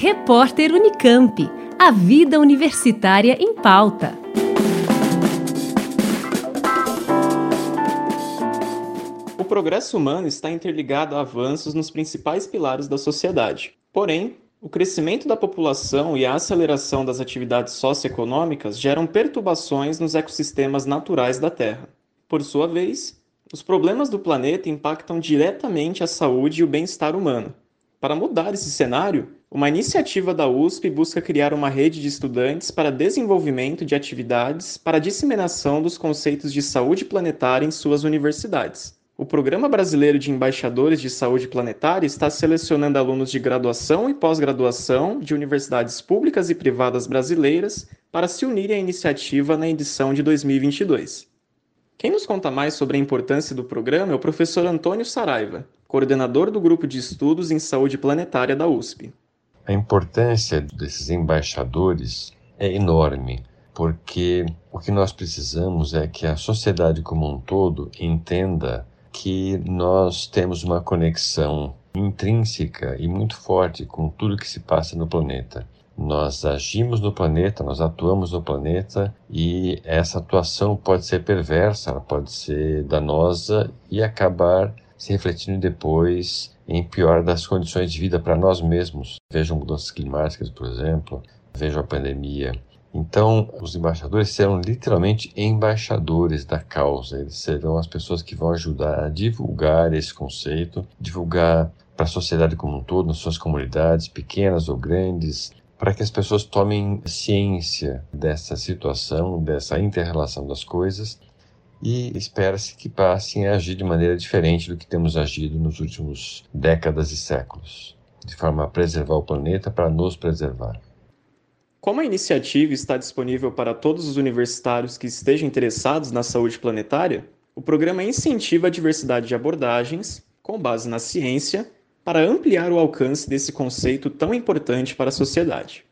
Repórter Unicamp. A vida universitária em pauta. O progresso humano está interligado a avanços nos principais pilares da sociedade. Porém, o crescimento da população e a aceleração das atividades socioeconômicas geram perturbações nos ecossistemas naturais da Terra. Por sua vez, os problemas do planeta impactam diretamente a saúde e o bem-estar humano. Para mudar esse cenário, uma iniciativa da USP busca criar uma rede de estudantes para desenvolvimento de atividades para disseminação dos conceitos de saúde planetária em suas universidades. O Programa Brasileiro de Embaixadores de Saúde Planetária está selecionando alunos de graduação e pós-graduação de universidades públicas e privadas brasileiras para se unirem à iniciativa na edição de 2022. Quem nos conta mais sobre a importância do programa é o professor Antônio Saraiva, coordenador do Grupo de Estudos em Saúde Planetária da USP. A importância desses embaixadores é enorme, porque o que nós precisamos é que a sociedade como um todo entenda que nós temos uma conexão intrínseca e muito forte com tudo que se passa no planeta. Nós agimos no planeta, nós atuamos no planeta e essa atuação pode ser perversa, ela pode ser danosa e acabar se refletindo depois em pior das condições de vida para nós mesmos. Vejam mudanças climáticas, por exemplo, vejam a pandemia. Então, os embaixadores serão literalmente embaixadores da causa. Eles serão as pessoas que vão ajudar a divulgar esse conceito, divulgar para a sociedade como um todo, nas suas comunidades, pequenas ou grandes, para que as pessoas tomem ciência dessa situação, dessa interrelação das coisas e espera-se que passem a agir de maneira diferente do que temos agido nos últimos décadas e séculos, de forma a preservar o planeta para nos preservar. Como a iniciativa está disponível para todos os universitários que estejam interessados na saúde planetária, o programa incentiva a diversidade de abordagens, com base na ciência, para ampliar o alcance desse conceito tão importante para a sociedade.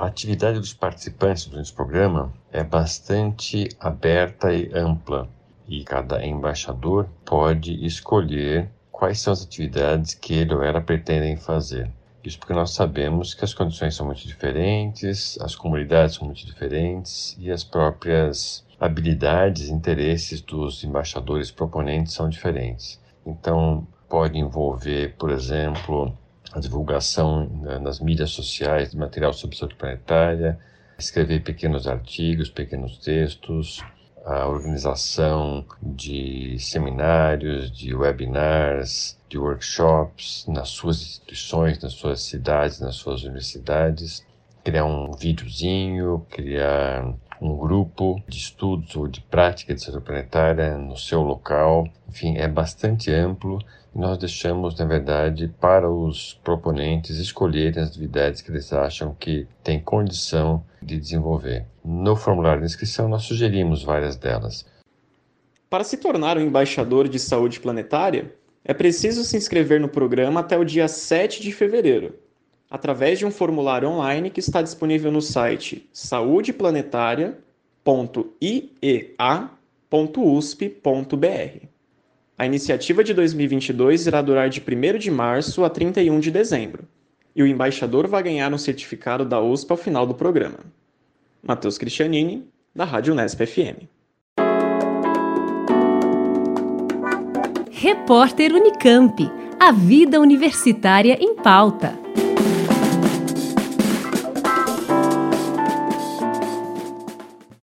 A atividade dos participantes do programa é bastante aberta e ampla, e cada embaixador pode escolher quais são as atividades que ele ou ela pretendem fazer. Isso porque nós sabemos que as condições são muito diferentes, as comunidades são muito diferentes e as próprias habilidades e interesses dos embaixadores proponentes são diferentes. Então, pode envolver, por exemplo, a divulgação né, nas mídias sociais de material sobre saúde planetária, escrever pequenos artigos, pequenos textos, a organização de seminários, de webinars, de workshops nas suas instituições, nas suas cidades, nas suas universidades, criar um videozinho, criar um grupo de estudos ou de prática de saúde planetária no seu local. Enfim, é bastante amplo nós deixamos, na verdade, para os proponentes escolherem as atividades que eles acham que têm condição de desenvolver. No formulário de inscrição, nós sugerimos várias delas. Para se tornar um embaixador de saúde planetária, é preciso se inscrever no programa até o dia 7 de fevereiro, através de um formulário online que está disponível no site saúdeplanetária.iea.usp.br. A iniciativa de 2022 irá durar de 1 de março a 31 de dezembro, e o embaixador vai ganhar um certificado da USP ao final do programa. Matheus Cristianini, da Rádio Unesp FM. Repórter Unicamp. A vida universitária em pauta.